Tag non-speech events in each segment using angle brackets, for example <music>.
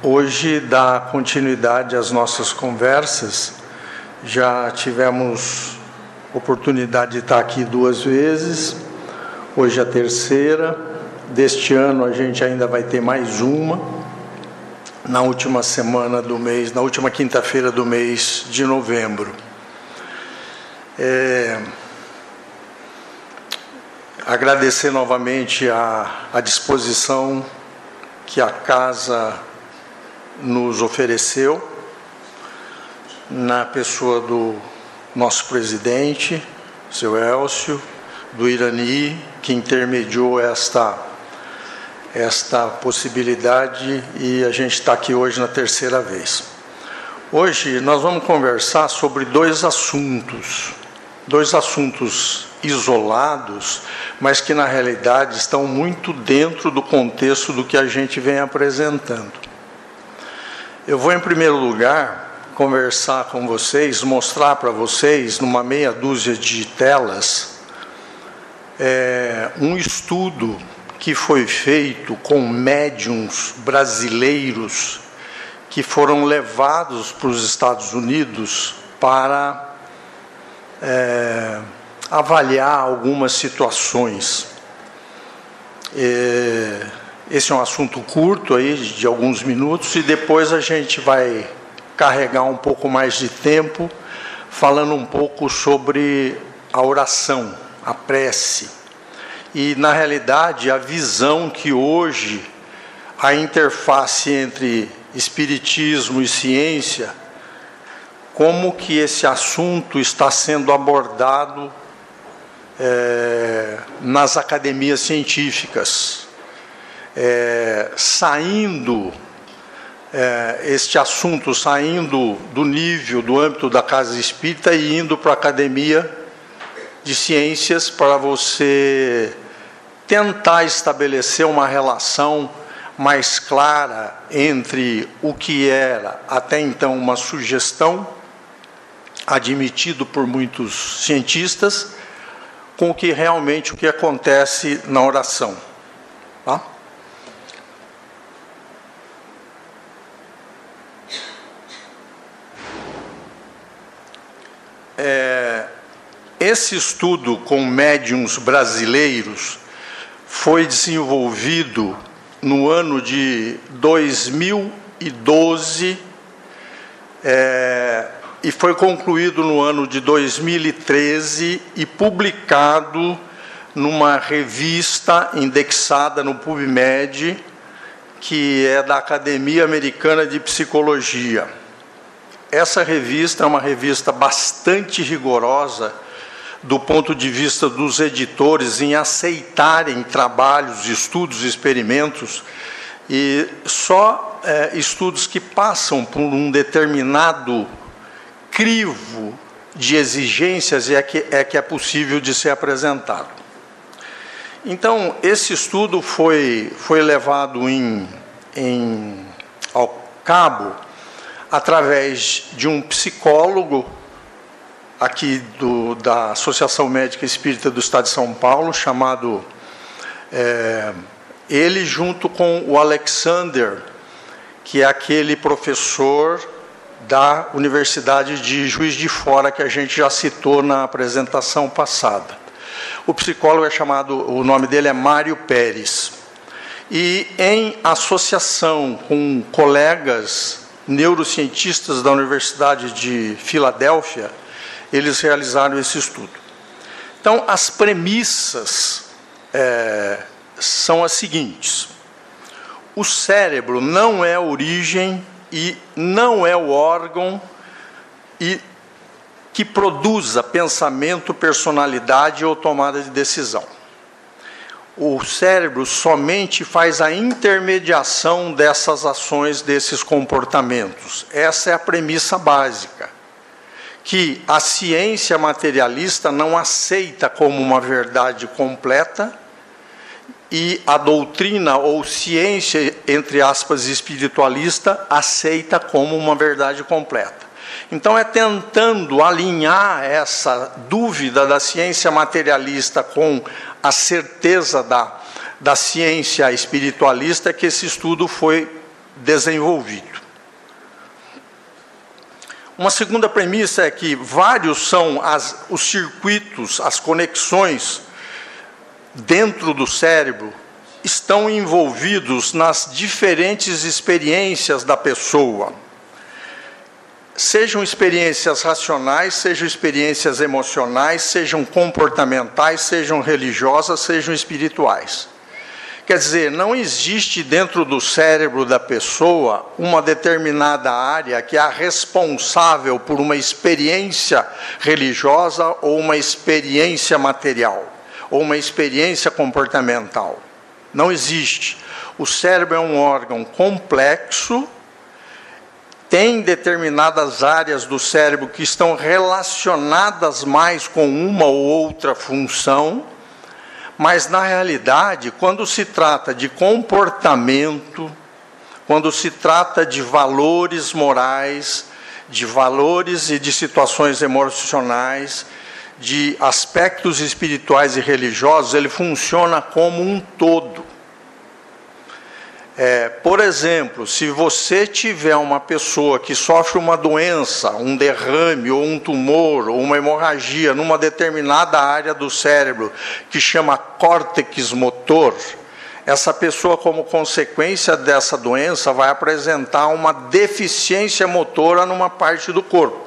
Hoje dá continuidade às nossas conversas. Já tivemos oportunidade de estar aqui duas vezes. Hoje é a terceira. Deste ano a gente ainda vai ter mais uma. Na última semana do mês, na última quinta-feira do mês de novembro. É... Agradecer novamente a, a disposição que a casa nos ofereceu, na pessoa do nosso presidente, seu Elcio, do Irani, que intermediou esta, esta possibilidade e a gente está aqui hoje na terceira vez. Hoje nós vamos conversar sobre dois assuntos, dois assuntos isolados, mas que na realidade estão muito dentro do contexto do que a gente vem apresentando. Eu vou, em primeiro lugar, conversar com vocês, mostrar para vocês, numa meia dúzia de telas, é, um estudo que foi feito com médiums brasileiros que foram levados para os Estados Unidos para. É, avaliar algumas situações. É, esse é um assunto curto aí, de alguns minutos, e depois a gente vai carregar um pouco mais de tempo falando um pouco sobre a oração, a prece. E, na realidade, a visão que hoje a interface entre espiritismo e ciência, como que esse assunto está sendo abordado é, nas academias científicas, é, saindo é, este assunto, saindo do nível, do âmbito da casa espírita e indo para a academia de ciências para você tentar estabelecer uma relação mais clara entre o que era até então uma sugestão admitido por muitos cientistas com o que realmente o que acontece na oração. Tá? É, esse estudo com médiums brasileiros foi desenvolvido no ano de 2012. É, e foi concluído no ano de 2013 e publicado numa revista indexada no PubMed, que é da Academia Americana de Psicologia. Essa revista é uma revista bastante rigorosa do ponto de vista dos editores em aceitarem trabalhos, estudos, experimentos, e só é, estudos que passam por um determinado crivo de exigências é que, é que é possível de ser apresentado. Então, esse estudo foi, foi levado em, em, ao cabo através de um psicólogo aqui do, da Associação Médica Espírita do Estado de São Paulo, chamado é, ele junto com o Alexander, que é aquele professor da Universidade de Juiz de Fora, que a gente já citou na apresentação passada. O psicólogo é chamado, o nome dele é Mário Pérez. E em associação com colegas neurocientistas da Universidade de Filadélfia, eles realizaram esse estudo. Então, as premissas é, são as seguintes: o cérebro não é a origem e não é o órgão e que produza pensamento, personalidade ou tomada de decisão. O cérebro somente faz a intermediação dessas ações, desses comportamentos. Essa é a premissa básica, que a ciência materialista não aceita como uma verdade completa e a doutrina ou ciência, entre aspas, espiritualista, aceita como uma verdade completa. Então, é tentando alinhar essa dúvida da ciência materialista com a certeza da, da ciência espiritualista que esse estudo foi desenvolvido. Uma segunda premissa é que vários são as, os circuitos, as conexões dentro do cérebro estão envolvidos nas diferentes experiências da pessoa. Sejam experiências racionais, sejam experiências emocionais, sejam comportamentais, sejam religiosas, sejam espirituais. Quer dizer, não existe dentro do cérebro da pessoa uma determinada área que é responsável por uma experiência religiosa ou uma experiência material, ou uma experiência comportamental. Não existe. O cérebro é um órgão complexo, tem determinadas áreas do cérebro que estão relacionadas mais com uma ou outra função mas, na realidade, quando se trata de comportamento, quando se trata de valores morais, de valores e de situações emocionais, de aspectos espirituais e religiosos, ele funciona como um todo. É, por exemplo, se você tiver uma pessoa que sofre uma doença, um derrame, ou um tumor, ou uma hemorragia numa determinada área do cérebro, que chama córtex motor, essa pessoa, como consequência dessa doença, vai apresentar uma deficiência motora numa parte do corpo.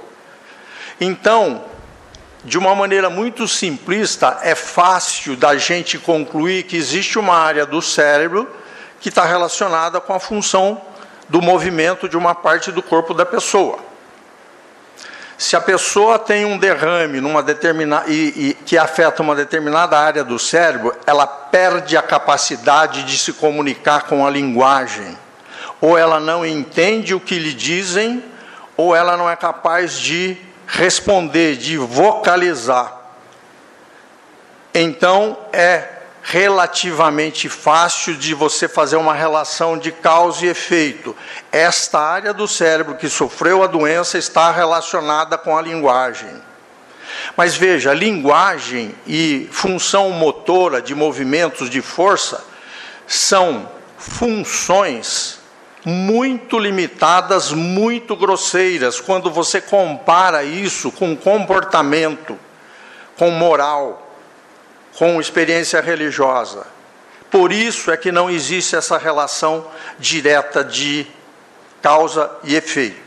Então, de uma maneira muito simplista, é fácil da gente concluir que existe uma área do cérebro que está relacionada com a função do movimento de uma parte do corpo da pessoa. Se a pessoa tem um derrame numa determinada e, e, que afeta uma determinada área do cérebro, ela perde a capacidade de se comunicar com a linguagem. Ou ela não entende o que lhe dizem, ou ela não é capaz de responder, de vocalizar. Então é relativamente fácil de você fazer uma relação de causa e efeito. Esta área do cérebro que sofreu a doença está relacionada com a linguagem. Mas veja, linguagem e função motora de movimentos de força são funções muito limitadas, muito grosseiras, quando você compara isso com comportamento, com moral com experiência religiosa. Por isso é que não existe essa relação direta de causa e efeito.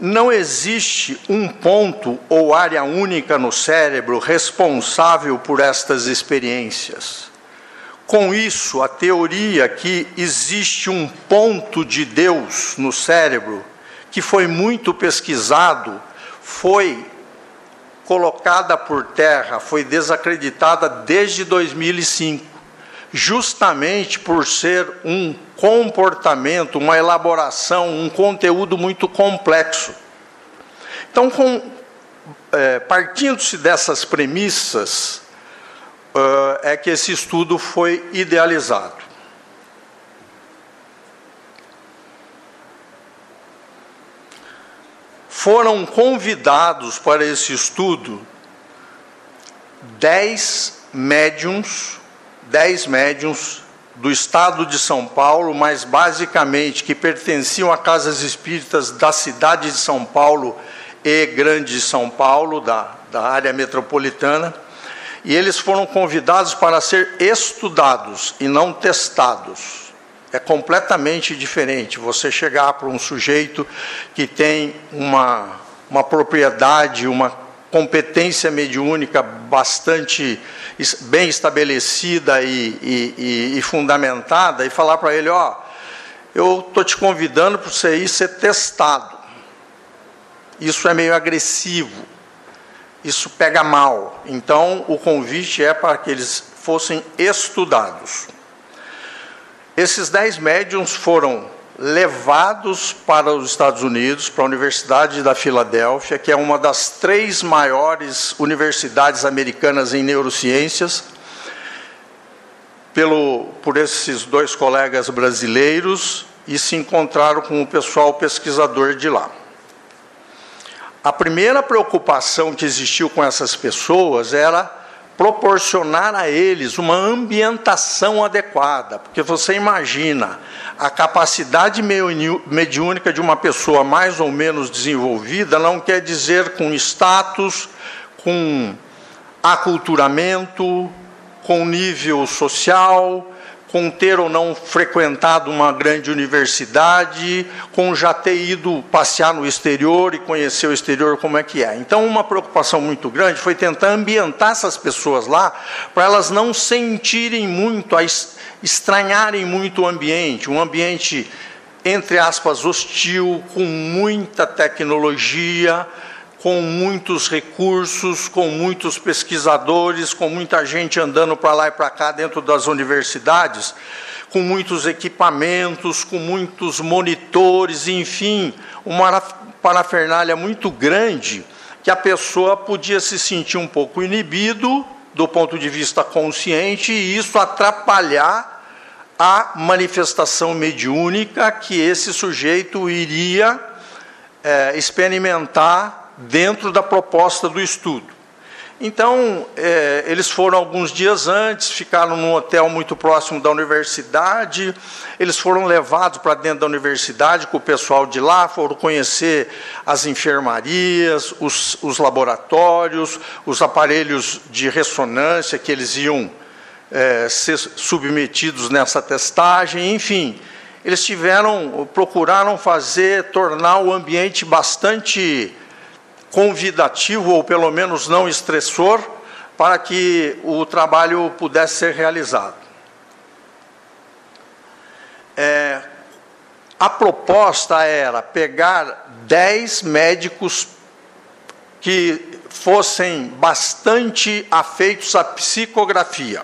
Não existe um ponto ou área única no cérebro responsável por estas experiências. Com isso, a teoria que existe um ponto de Deus no cérebro, que foi muito pesquisado, foi colocada por terra, foi desacreditada desde 2005, justamente por ser um comportamento, uma elaboração, um conteúdo muito complexo. Então, é, partindo-se dessas premissas, é que esse estudo foi idealizado. Foram convidados para esse estudo dez médiums, dez médiums do estado de São Paulo, mas basicamente que pertenciam a casas espíritas da cidade de São Paulo e Grande São Paulo, da, da área metropolitana, e eles foram convidados para ser estudados e não testados é completamente diferente. Você chegar para um sujeito que tem uma, uma propriedade, uma competência mediúnica bastante bem estabelecida e, e, e fundamentada e falar para ele, ó, eu estou te convidando para você ir ser testado. Isso é meio agressivo, isso pega mal. Então, o convite é para que eles fossem estudados. Esses dez médiums foram levados para os Estados Unidos, para a Universidade da Filadélfia, que é uma das três maiores universidades americanas em neurociências, pelo, por esses dois colegas brasileiros, e se encontraram com o pessoal pesquisador de lá. A primeira preocupação que existiu com essas pessoas era proporcionar a eles uma ambientação adequada, porque você imagina a capacidade mediúnica de uma pessoa mais ou menos desenvolvida não quer dizer com status, com aculturamento, com nível social, com ter ou não frequentado uma grande universidade, com já ter ido passear no exterior e conhecer o exterior como é que é. Então, uma preocupação muito grande foi tentar ambientar essas pessoas lá, para elas não sentirem muito, estranharem muito o ambiente, um ambiente, entre aspas, hostil, com muita tecnologia, com muitos recursos, com muitos pesquisadores, com muita gente andando para lá e para cá dentro das universidades, com muitos equipamentos, com muitos monitores, enfim, uma parafernália muito grande que a pessoa podia se sentir um pouco inibido do ponto de vista consciente e isso atrapalhar a manifestação mediúnica que esse sujeito iria é, experimentar dentro da proposta do estudo. Então, é, eles foram alguns dias antes, ficaram num hotel muito próximo da universidade, eles foram levados para dentro da universidade com o pessoal de lá, foram conhecer as enfermarias, os, os laboratórios, os aparelhos de ressonância que eles iam é, ser submetidos nessa testagem, enfim. Eles tiveram, procuraram fazer, tornar o ambiente bastante convidativo, ou pelo menos não estressor, para que o trabalho pudesse ser realizado. É, a proposta era pegar dez médicos que fossem bastante afeitos à psicografia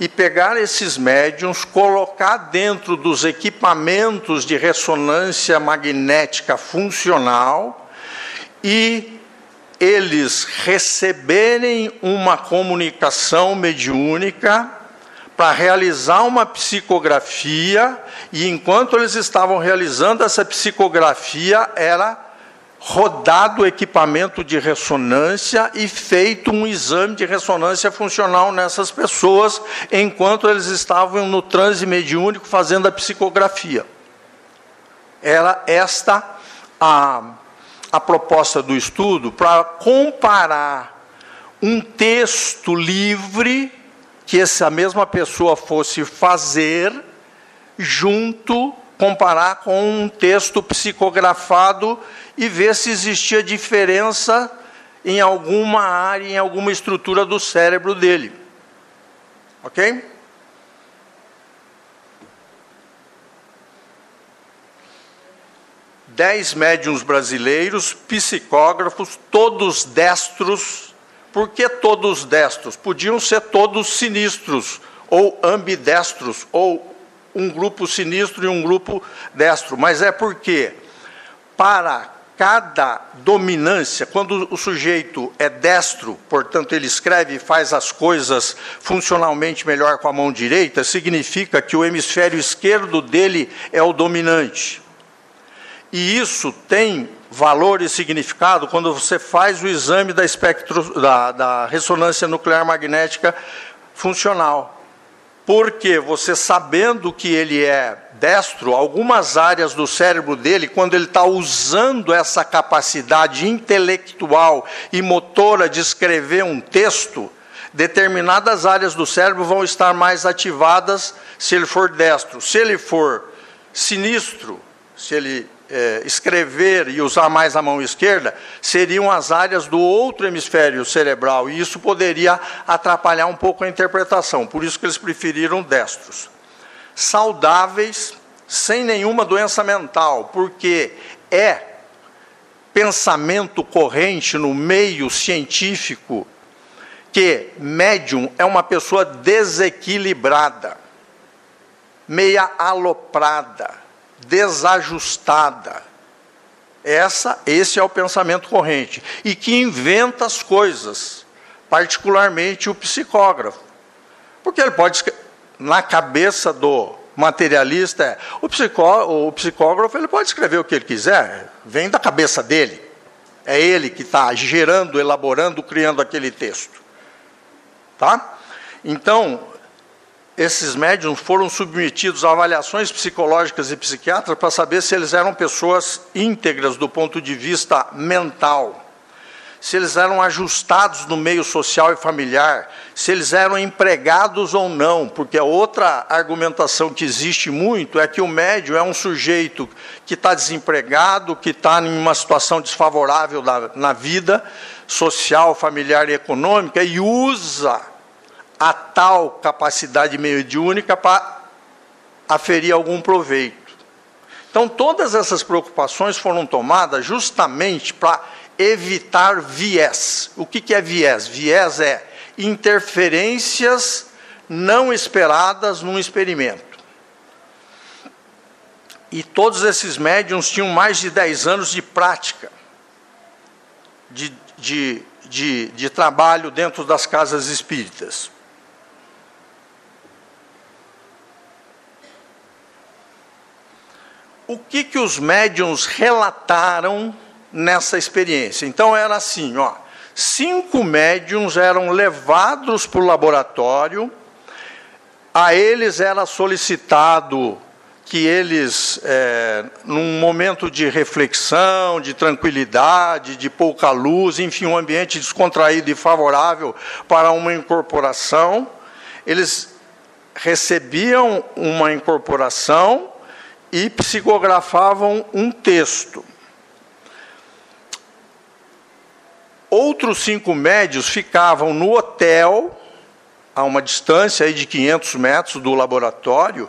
e pegar esses médiums, colocar dentro dos equipamentos de ressonância magnética funcional e eles receberem uma comunicação mediúnica para realizar uma psicografia, e enquanto eles estavam realizando essa psicografia, era rodado o equipamento de ressonância e feito um exame de ressonância funcional nessas pessoas, enquanto eles estavam no transe mediúnico fazendo a psicografia. Era esta a a proposta do estudo para comparar um texto livre que essa mesma pessoa fosse fazer junto comparar com um texto psicografado e ver se existia diferença em alguma área, em alguma estrutura do cérebro dele. OK? Dez médiums brasileiros, psicógrafos, todos destros. Por que todos destros? Podiam ser todos sinistros, ou ambidestros, ou um grupo sinistro e um grupo destro. Mas é porque, para cada dominância, quando o sujeito é destro, portanto ele escreve e faz as coisas funcionalmente melhor com a mão direita, significa que o hemisfério esquerdo dele é o dominante. E isso tem valor e significado quando você faz o exame da, espectro, da, da ressonância nuclear magnética funcional. Porque você sabendo que ele é destro, algumas áreas do cérebro dele, quando ele está usando essa capacidade intelectual e motora de escrever um texto, determinadas áreas do cérebro vão estar mais ativadas se ele for destro. Se ele for sinistro, se ele é, escrever e usar mais a mão esquerda seriam as áreas do outro hemisfério cerebral, e isso poderia atrapalhar um pouco a interpretação, por isso que eles preferiram destros. Saudáveis, sem nenhuma doença mental, porque é pensamento corrente no meio científico que médium é uma pessoa desequilibrada, meia aloprada desajustada. Essa, esse é o pensamento corrente e que inventa as coisas, particularmente o psicógrafo. Porque ele pode na cabeça do materialista, é, o, psicó, o psicógrafo ele pode escrever o que ele quiser, vem da cabeça dele. É ele que está gerando, elaborando, criando aquele texto. Tá? Então, esses médiums foram submetidos a avaliações psicológicas e psiquiátricas para saber se eles eram pessoas íntegras do ponto de vista mental, se eles eram ajustados no meio social e familiar, se eles eram empregados ou não, porque a outra argumentação que existe muito é que o médium é um sujeito que está desempregado, que está em uma situação desfavorável na, na vida social, familiar e econômica e usa a tal capacidade mediúnica para aferir algum proveito. Então, todas essas preocupações foram tomadas justamente para evitar viés. O que é viés? Viés é interferências não esperadas num experimento. E todos esses médiums tinham mais de 10 anos de prática, de, de, de, de trabalho dentro das casas espíritas. O que, que os médiums relataram nessa experiência. Então era assim, ó, cinco médiums eram levados para o laboratório, a eles era solicitado que eles, é, num momento de reflexão, de tranquilidade, de pouca luz, enfim, um ambiente descontraído e favorável para uma incorporação, eles recebiam uma incorporação e psicografavam um texto. Outros cinco médios ficavam no hotel, a uma distância aí de 500 metros do laboratório,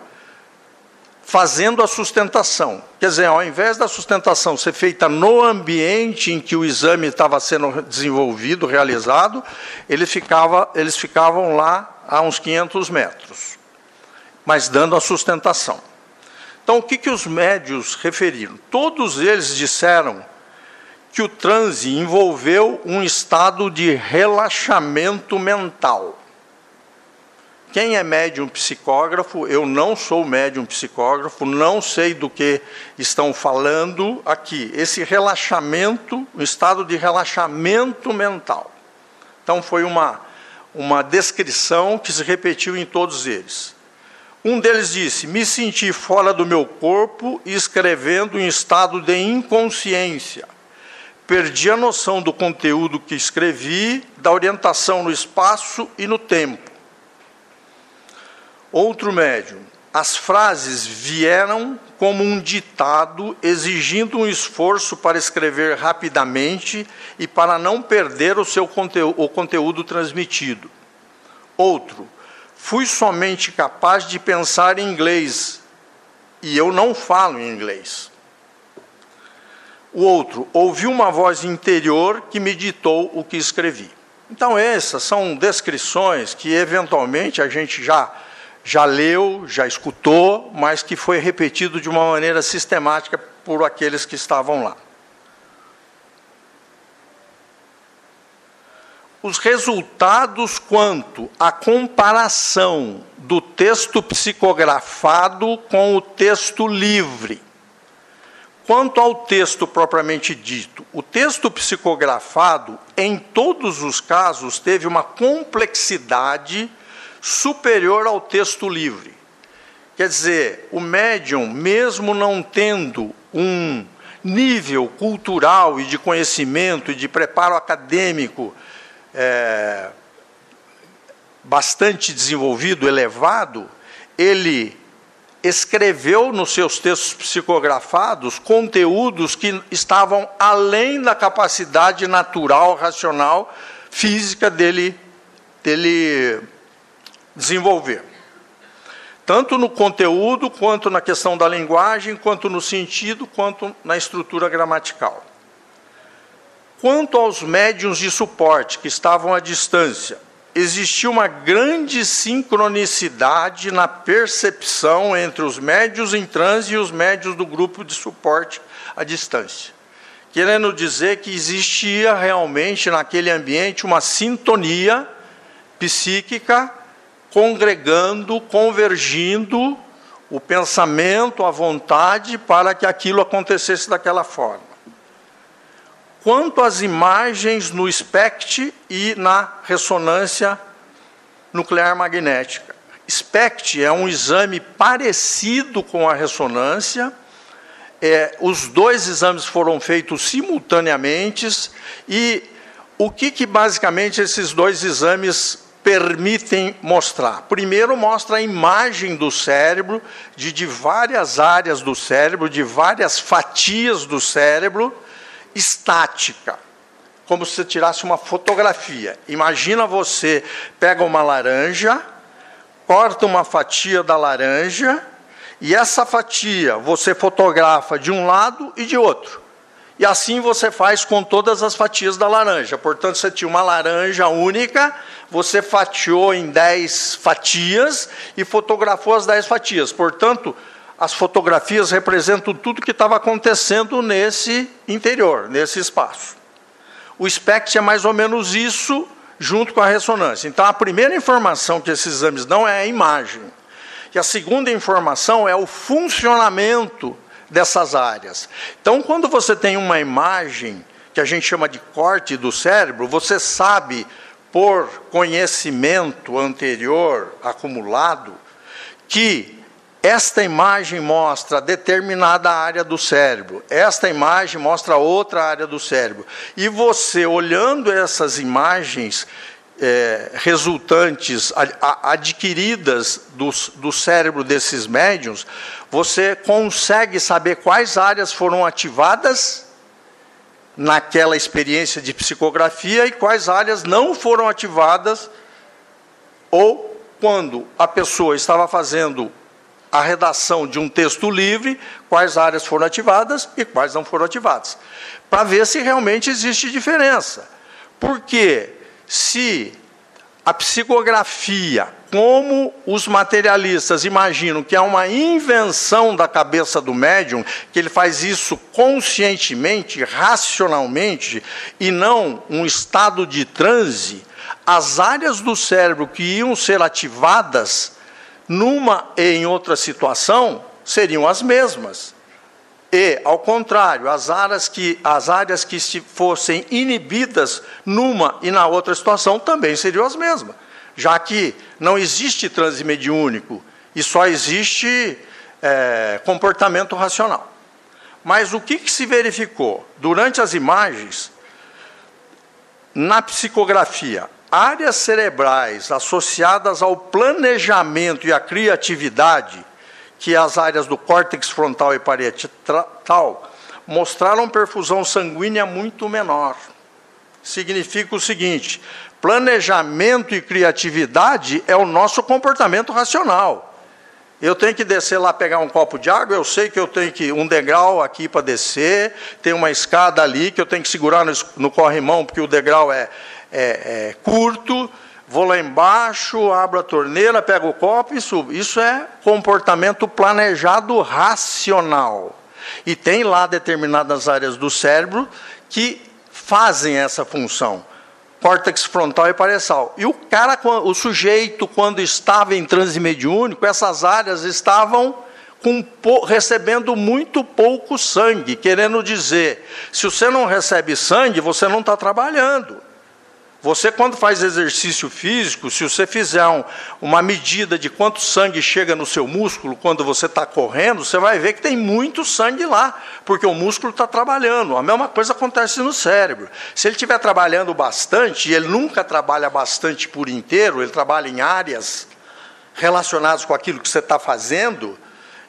fazendo a sustentação. Quer dizer, ao invés da sustentação ser feita no ambiente em que o exame estava sendo desenvolvido, realizado, ele ficava, eles ficavam lá a uns 500 metros, mas dando a sustentação. Então, o que, que os médios referiram? Todos eles disseram que o transe envolveu um estado de relaxamento mental. Quem é médium psicógrafo? Eu não sou médium psicógrafo, não sei do que estão falando aqui. Esse relaxamento, um estado de relaxamento mental. Então, foi uma, uma descrição que se repetiu em todos eles. Um deles disse: Me senti fora do meu corpo e escrevendo em estado de inconsciência. Perdi a noção do conteúdo que escrevi, da orientação no espaço e no tempo. Outro médium: As frases vieram como um ditado, exigindo um esforço para escrever rapidamente e para não perder o seu conteúdo, o conteúdo transmitido. Outro: fui somente capaz de pensar em inglês e eu não falo em inglês. O outro, ouvi uma voz interior que me ditou o que escrevi. Então, essas são descrições que eventualmente a gente já, já leu, já escutou, mas que foi repetido de uma maneira sistemática por aqueles que estavam lá. Os resultados quanto à comparação do texto psicografado com o texto livre. Quanto ao texto propriamente dito, o texto psicografado, em todos os casos, teve uma complexidade superior ao texto livre. Quer dizer, o médium, mesmo não tendo um nível cultural e de conhecimento e de preparo acadêmico é, bastante desenvolvido, elevado, ele escreveu nos seus textos psicografados conteúdos que estavam além da capacidade natural, racional, física dele, dele desenvolver. Tanto no conteúdo, quanto na questão da linguagem, quanto no sentido, quanto na estrutura gramatical. Quanto aos médiums de suporte que estavam à distância, existia uma grande sincronicidade na percepção entre os médios em transe e os médios do grupo de suporte à distância. Querendo dizer que existia realmente naquele ambiente uma sintonia psíquica congregando, convergindo o pensamento, a vontade para que aquilo acontecesse daquela forma quanto às imagens no SPECT e na ressonância nuclear magnética. SPECT é um exame parecido com a ressonância. É, os dois exames foram feitos simultaneamente e o que, que basicamente esses dois exames permitem mostrar? Primeiro, mostra a imagem do cérebro, de, de várias áreas do cérebro, de várias fatias do cérebro, estática, como se você tirasse uma fotografia. Imagina você pega uma laranja, corta uma fatia da laranja, e essa fatia você fotografa de um lado e de outro. E assim você faz com todas as fatias da laranja. Portanto, você tinha uma laranja única, você fatiou em 10 fatias e fotografou as 10 fatias. Portanto, as fotografias representam tudo que estava acontecendo nesse interior, nesse espaço. O SPECT é mais ou menos isso, junto com a ressonância. Então, a primeira informação que esses exames dão é a imagem. E a segunda informação é o funcionamento dessas áreas. Então, quando você tem uma imagem que a gente chama de corte do cérebro, você sabe, por conhecimento anterior acumulado, que esta imagem mostra determinada área do cérebro, esta imagem mostra outra área do cérebro. E você, olhando essas imagens é, resultantes, adquiridas do, do cérebro desses médiums, você consegue saber quais áreas foram ativadas naquela experiência de psicografia e quais áreas não foram ativadas, ou quando a pessoa estava fazendo a redação de um texto livre, quais áreas foram ativadas e quais não foram ativadas, para ver se realmente existe diferença. Porque se a psicografia, como os materialistas imaginam que é uma invenção da cabeça do médium, que ele faz isso conscientemente, racionalmente, e não um estado de transe, as áreas do cérebro que iam ser ativadas numa e em outra situação seriam as mesmas. E, ao contrário, as áreas que, as áreas que fossem inibidas numa e na outra situação também seriam as mesmas, já que não existe transe mediúnico e só existe é, comportamento racional. Mas o que, que se verificou? Durante as imagens, na psicografia, áreas cerebrais associadas ao planejamento e à criatividade, que é as áreas do córtex frontal e parietal, mostraram perfusão sanguínea muito menor. Significa o seguinte: planejamento e criatividade é o nosso comportamento racional. Eu tenho que descer lá pegar um copo de água, eu sei que eu tenho que um degrau aqui para descer, tem uma escada ali que eu tenho que segurar no, no corrimão, porque o degrau é, é, é curto, vou lá embaixo, abro a torneira, pego o copo e subo. Isso é comportamento planejado racional. E tem lá determinadas áreas do cérebro que fazem essa função. Córtex frontal e parietal. E o cara, o sujeito, quando estava em transe mediúnico, essas áreas estavam com, recebendo muito pouco sangue, querendo dizer, se você não recebe sangue, você não está trabalhando. Você, quando faz exercício físico, se você fizer um, uma medida de quanto sangue chega no seu músculo quando você está correndo, você vai ver que tem muito sangue lá, porque o músculo está trabalhando. A mesma coisa acontece no cérebro. Se ele estiver trabalhando bastante, e ele nunca trabalha bastante por inteiro, ele trabalha em áreas relacionadas com aquilo que você está fazendo,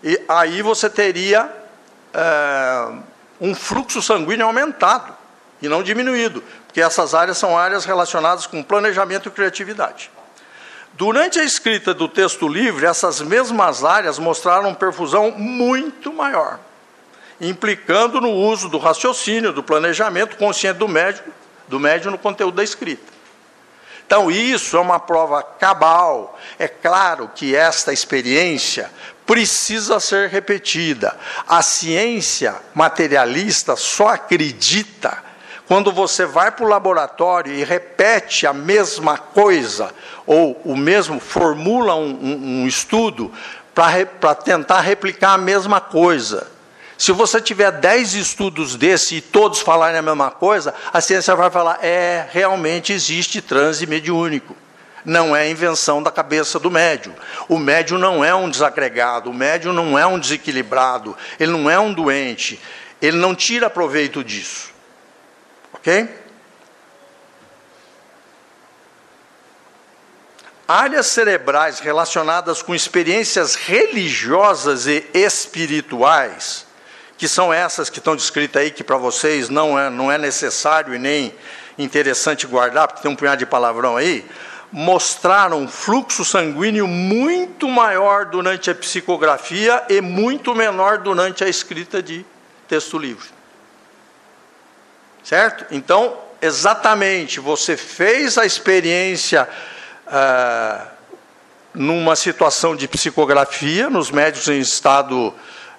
e aí você teria é, um fluxo sanguíneo aumentado e não diminuído, que essas áreas são áreas relacionadas com planejamento e criatividade. Durante a escrita do texto livre, essas mesmas áreas mostraram perfusão muito maior, implicando no uso do raciocínio, do planejamento consciente do médico, do médium no conteúdo da escrita. Então, isso é uma prova cabal. É claro que esta experiência precisa ser repetida. A ciência materialista só acredita quando você vai para o laboratório e repete a mesma coisa, ou o mesmo, formula um, um, um estudo para tentar replicar a mesma coisa. Se você tiver dez estudos desse e todos falarem a mesma coisa, a ciência vai falar: é, realmente existe transe mediúnico. não é invenção da cabeça do médium. O médium não é um desagregado, o médium não é um desequilibrado, ele não é um doente, ele não tira proveito disso. Ok? Áreas cerebrais relacionadas com experiências religiosas e espirituais, que são essas que estão descritas aí, que para vocês não é, não é necessário e nem interessante guardar, porque tem um punhado de palavrão aí, mostraram um fluxo sanguíneo muito maior durante a psicografia e muito menor durante a escrita de texto livre. Certo? Então, exatamente, você fez a experiência ah, numa situação de psicografia, nos médicos em estado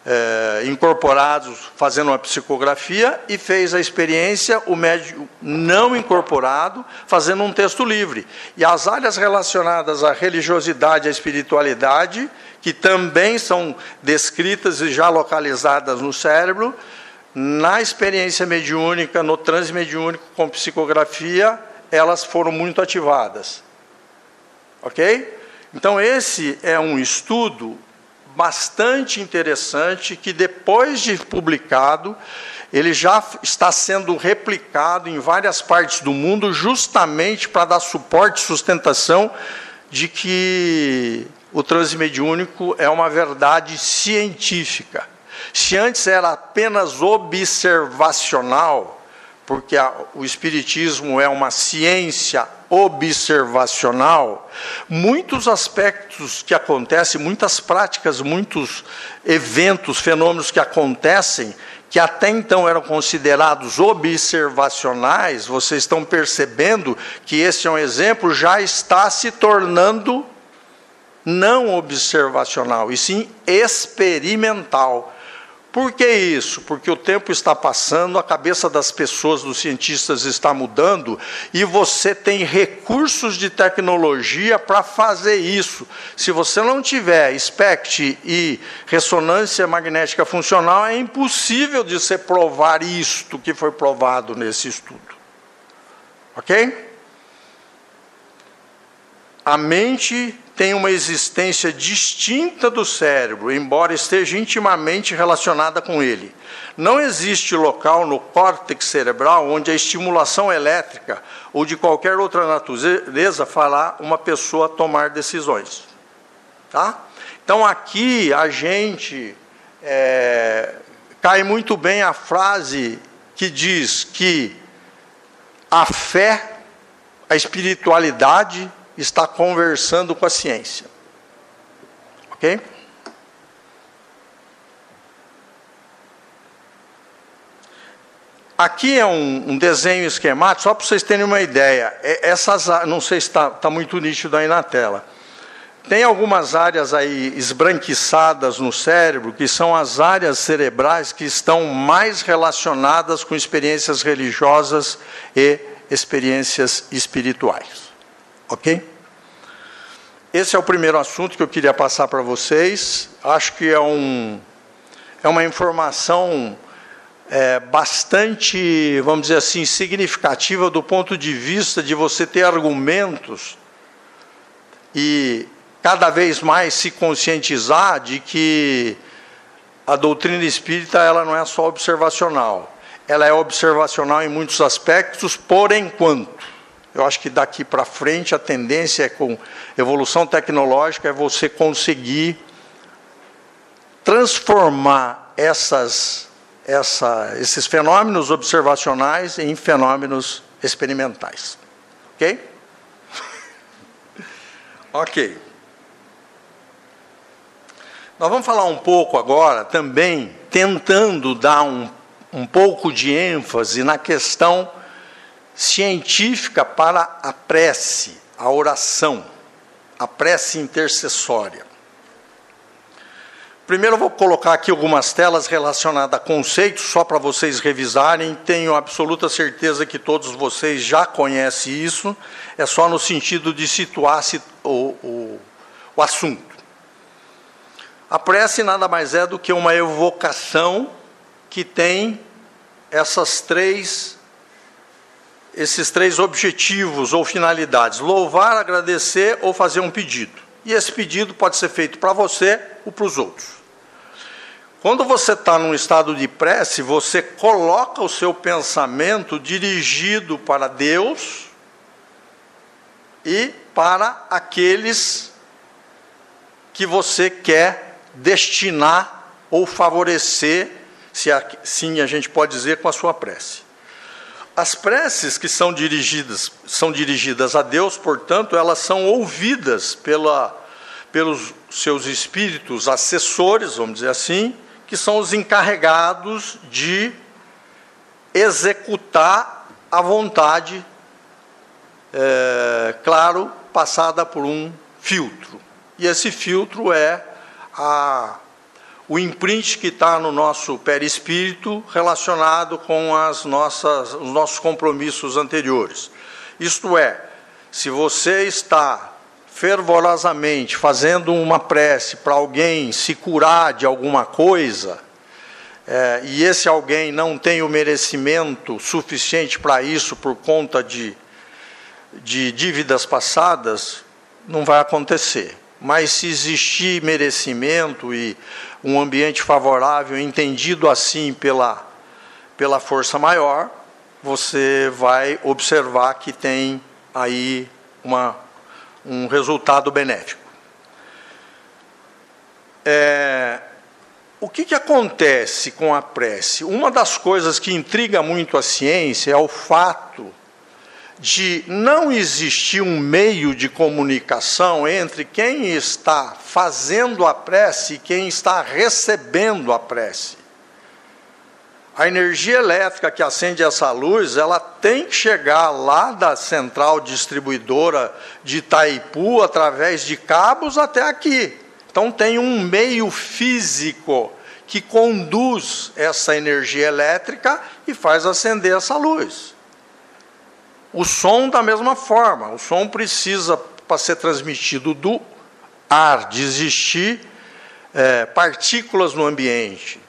eh, incorporados fazendo uma psicografia, e fez a experiência, o médico não incorporado, fazendo um texto livre. E as áreas relacionadas à religiosidade e à espiritualidade, que também são descritas e já localizadas no cérebro, na experiência mediúnica, no transmediúnico com psicografia, elas foram muito ativadas. Ok? Então, esse é um estudo bastante interessante que, depois de publicado, ele já está sendo replicado em várias partes do mundo, justamente para dar suporte e sustentação de que o transmediúnico é uma verdade científica. Se antes era apenas observacional, porque a, o Espiritismo é uma ciência observacional, muitos aspectos que acontecem, muitas práticas, muitos eventos, fenômenos que acontecem, que até então eram considerados observacionais, vocês estão percebendo que esse é um exemplo, já está se tornando não observacional, e sim experimental. Por que isso? Porque o tempo está passando, a cabeça das pessoas, dos cientistas está mudando e você tem recursos de tecnologia para fazer isso. Se você não tiver SPECT e ressonância magnética funcional, é impossível de você provar isto que foi provado nesse estudo. Ok? A mente tem uma existência distinta do cérebro, embora esteja intimamente relacionada com ele. Não existe local no córtex cerebral onde a estimulação elétrica ou de qualquer outra natureza fará uma pessoa tomar decisões. Tá? Então aqui a gente é, cai muito bem a frase que diz que a fé, a espiritualidade está conversando com a ciência. Ok? Aqui é um, um desenho esquemático, só para vocês terem uma ideia. É, essas, não sei se está tá muito nítido aí na tela. Tem algumas áreas aí esbranquiçadas no cérebro, que são as áreas cerebrais que estão mais relacionadas com experiências religiosas e experiências espirituais. Ok? Esse é o primeiro assunto que eu queria passar para vocês. Acho que é, um, é uma informação é, bastante, vamos dizer assim, significativa do ponto de vista de você ter argumentos e cada vez mais se conscientizar de que a doutrina espírita ela não é só observacional. Ela é observacional em muitos aspectos, por enquanto. Eu acho que daqui para frente a tendência é com evolução tecnológica é você conseguir transformar essas, essa, esses fenômenos observacionais em fenômenos experimentais. Ok? <laughs> ok. Nós vamos falar um pouco agora também, tentando dar um, um pouco de ênfase na questão científica para a prece, a oração, a prece intercessória. Primeiro eu vou colocar aqui algumas telas relacionadas a conceitos, só para vocês revisarem. Tenho absoluta certeza que todos vocês já conhecem isso, é só no sentido de situar o, o, o assunto. A prece nada mais é do que uma evocação que tem essas três esses três objetivos ou finalidades: louvar, agradecer ou fazer um pedido. E esse pedido pode ser feito para você ou para os outros. Quando você está num estado de prece, você coloca o seu pensamento dirigido para Deus e para aqueles que você quer destinar ou favorecer, se assim a gente pode dizer, com a sua prece. As preces que são dirigidas, são dirigidas a Deus, portanto, elas são ouvidas pela, pelos seus espíritos assessores, vamos dizer assim, que são os encarregados de executar a vontade, é, claro, passada por um filtro. E esse filtro é a, o imprint que está no nosso perispírito relacionado com as nossas, os nossos compromissos anteriores. Isto é, se você está fervorosamente fazendo uma prece para alguém se curar de alguma coisa, é, e esse alguém não tem o merecimento suficiente para isso por conta de, de dívidas passadas, não vai acontecer. Mas se existir merecimento e um ambiente favorável, entendido assim pela, pela força maior, você vai observar que tem aí uma um resultado benéfico. É, o que, que acontece com a prece? Uma das coisas que intriga muito a ciência é o fato de não existir um meio de comunicação entre quem está fazendo a prece e quem está recebendo a prece. A energia elétrica que acende essa luz, ela tem que chegar lá da central distribuidora de Itaipu, através de cabos, até aqui. Então tem um meio físico que conduz essa energia elétrica e faz acender essa luz. O som da mesma forma, o som precisa, para ser transmitido do ar, de existir é, partículas no ambiente.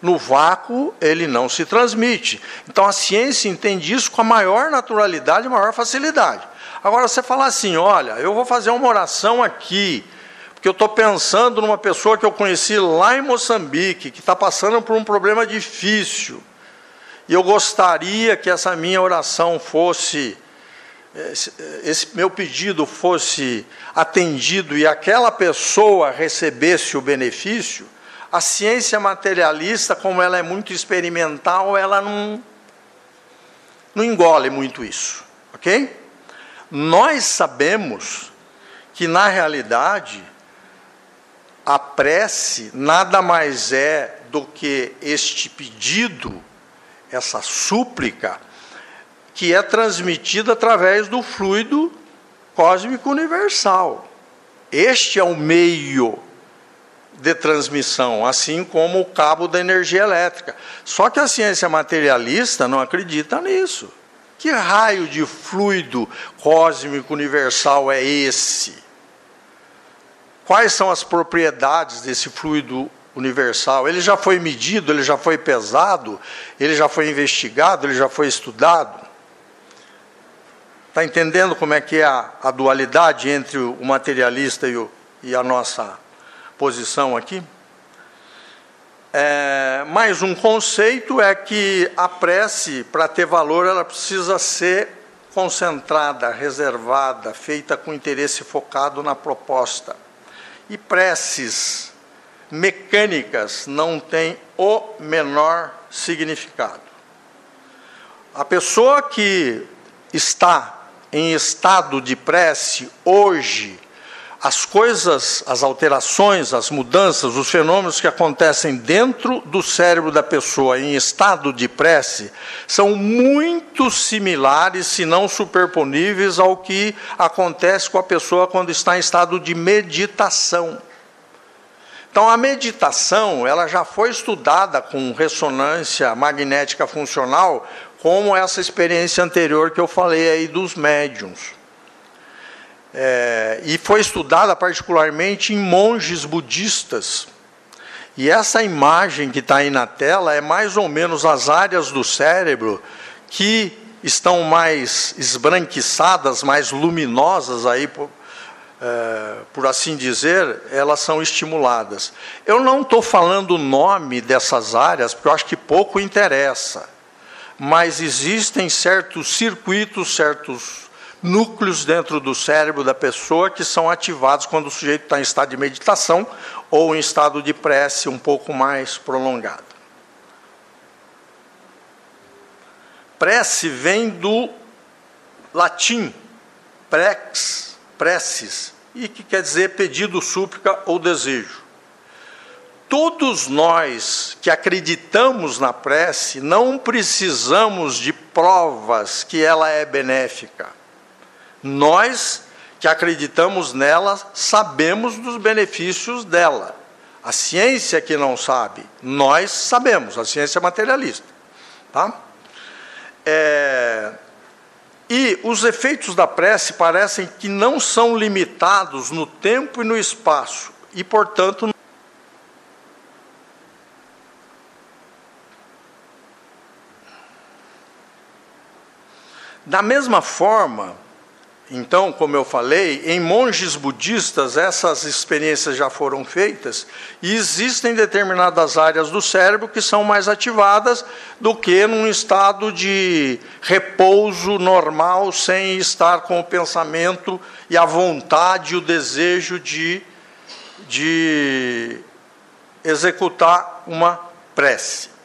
No vácuo, ele não se transmite. Então a ciência entende isso com a maior naturalidade e maior facilidade. Agora, você falar assim: olha, eu vou fazer uma oração aqui, porque eu estou pensando numa pessoa que eu conheci lá em Moçambique, que está passando por um problema difícil, e eu gostaria que essa minha oração fosse, esse meu pedido fosse atendido e aquela pessoa recebesse o benefício a ciência materialista, como ela é muito experimental, ela não, não engole muito isso, ok? Nós sabemos que, na realidade, a prece nada mais é do que este pedido, essa súplica, que é transmitida através do fluido cósmico universal. Este é o meio de transmissão, assim como o cabo da energia elétrica. Só que a ciência materialista não acredita nisso. Que raio de fluido cósmico universal é esse? Quais são as propriedades desse fluido universal? Ele já foi medido, ele já foi pesado, ele já foi investigado, ele já foi estudado? Está entendendo como é que é a, a dualidade entre o materialista e, o, e a nossa posição aqui. É, mais um conceito é que a prece, para ter valor, ela precisa ser concentrada, reservada, feita com interesse focado na proposta. E preces mecânicas não têm o menor significado. A pessoa que está em estado de prece hoje, as coisas, as alterações, as mudanças, os fenômenos que acontecem dentro do cérebro da pessoa em estado de prece são muito similares, se não superponíveis, ao que acontece com a pessoa quando está em estado de meditação. Então a meditação, ela já foi estudada com ressonância magnética funcional, como essa experiência anterior que eu falei aí dos médiums. É, e foi estudada particularmente em monges budistas. E essa imagem que está aí na tela é mais ou menos as áreas do cérebro que estão mais esbranquiçadas, mais luminosas aí, por, é, por assim dizer, elas são estimuladas. Eu não estou falando o nome dessas áreas, porque eu acho que pouco interessa. Mas existem certos circuitos, certos núcleos dentro do cérebro da pessoa que são ativados quando o sujeito está em estado de meditação ou em estado de prece um pouco mais prolongado. Prece vem do latim prex, preces, e que quer dizer pedido, súplica ou desejo. Todos nós que acreditamos na prece não precisamos de provas que ela é benéfica. Nós que acreditamos nela sabemos dos benefícios dela. A ciência que não sabe, nós sabemos, a ciência materialista. Tá? É, e os efeitos da prece parecem que não são limitados no tempo e no espaço, e, portanto, Da mesma forma, então, como eu falei, em monges budistas essas experiências já foram feitas e existem determinadas áreas do cérebro que são mais ativadas do que num estado de repouso normal, sem estar com o pensamento e a vontade, o desejo de, de executar uma prece.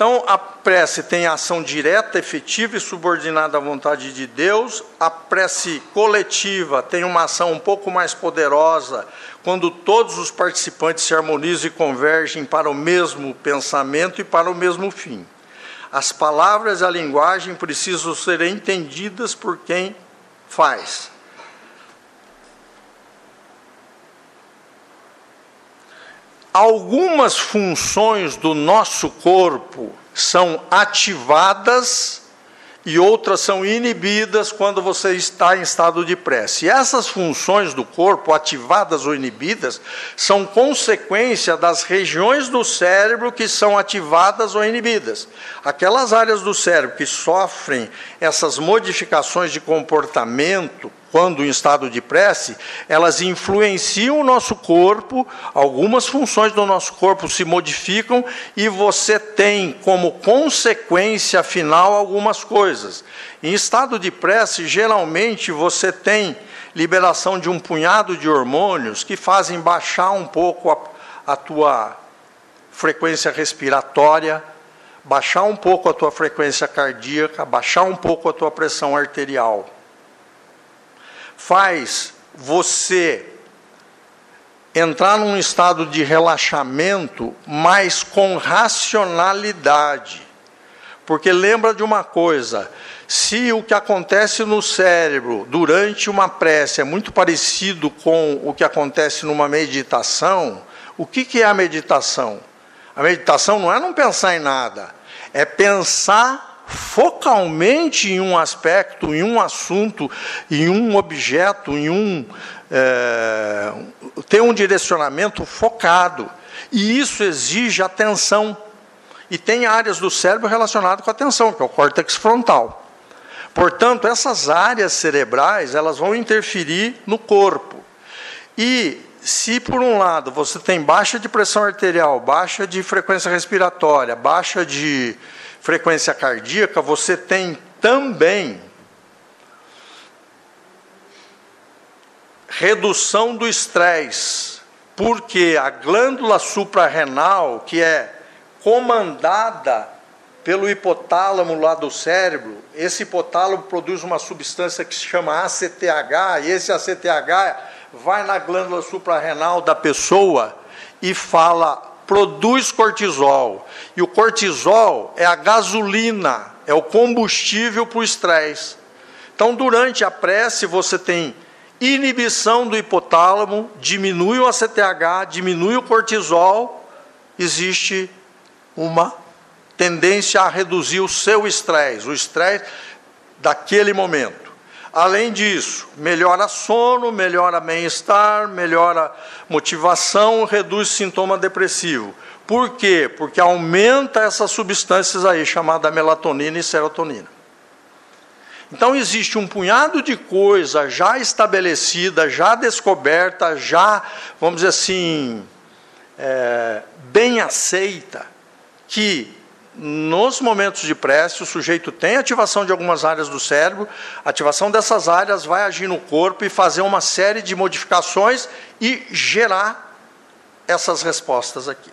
Então, a prece tem ação direta, efetiva e subordinada à vontade de Deus. A prece coletiva tem uma ação um pouco mais poderosa, quando todos os participantes se harmonizam e convergem para o mesmo pensamento e para o mesmo fim. As palavras e a linguagem precisam ser entendidas por quem faz. Algumas funções do nosso corpo são ativadas e outras são inibidas quando você está em estado de prece. E essas funções do corpo, ativadas ou inibidas, são consequência das regiões do cérebro que são ativadas ou inibidas. Aquelas áreas do cérebro que sofrem essas modificações de comportamento, quando em estado de prece, elas influenciam o nosso corpo, algumas funções do nosso corpo se modificam e você tem como consequência final algumas coisas. Em estado de prece, geralmente você tem liberação de um punhado de hormônios que fazem baixar um pouco a, a tua frequência respiratória, baixar um pouco a tua frequência cardíaca, baixar um pouco a tua pressão arterial faz você entrar num estado de relaxamento, mas com racionalidade. Porque lembra de uma coisa: se o que acontece no cérebro durante uma prece é muito parecido com o que acontece numa meditação, o que, que é a meditação? A meditação não é não pensar em nada, é pensar focalmente em um aspecto, em um assunto, em um objeto, em um é, ter um direcionamento focado. E isso exige atenção. E tem áreas do cérebro relacionadas com a atenção, que é o córtex frontal. Portanto, essas áreas cerebrais, elas vão interferir no corpo. E se por um lado você tem baixa de pressão arterial, baixa de frequência respiratória, baixa de frequência cardíaca, você tem também redução do estresse, porque a glândula suprarrenal, que é comandada pelo hipotálamo lá do cérebro, esse hipotálamo produz uma substância que se chama ACTH, e esse ACTH vai na glândula suprarrenal da pessoa e fala produz cortisol. E o cortisol é a gasolina, é o combustível para o estresse. Então, durante a prece, você tem inibição do hipotálamo, diminui o ACTH, diminui o cortisol, existe uma tendência a reduzir o seu estresse, o estresse daquele momento. Além disso, melhora sono, melhora bem-estar, melhora motivação, reduz sintoma depressivo. Por quê? Porque aumenta essas substâncias aí, chamada melatonina e serotonina. Então existe um punhado de coisa já estabelecida, já descoberta, já, vamos dizer assim, é, bem aceita, que nos momentos de prece, o sujeito tem ativação de algumas áreas do cérebro, a ativação dessas áreas vai agir no corpo e fazer uma série de modificações e gerar essas respostas aqui.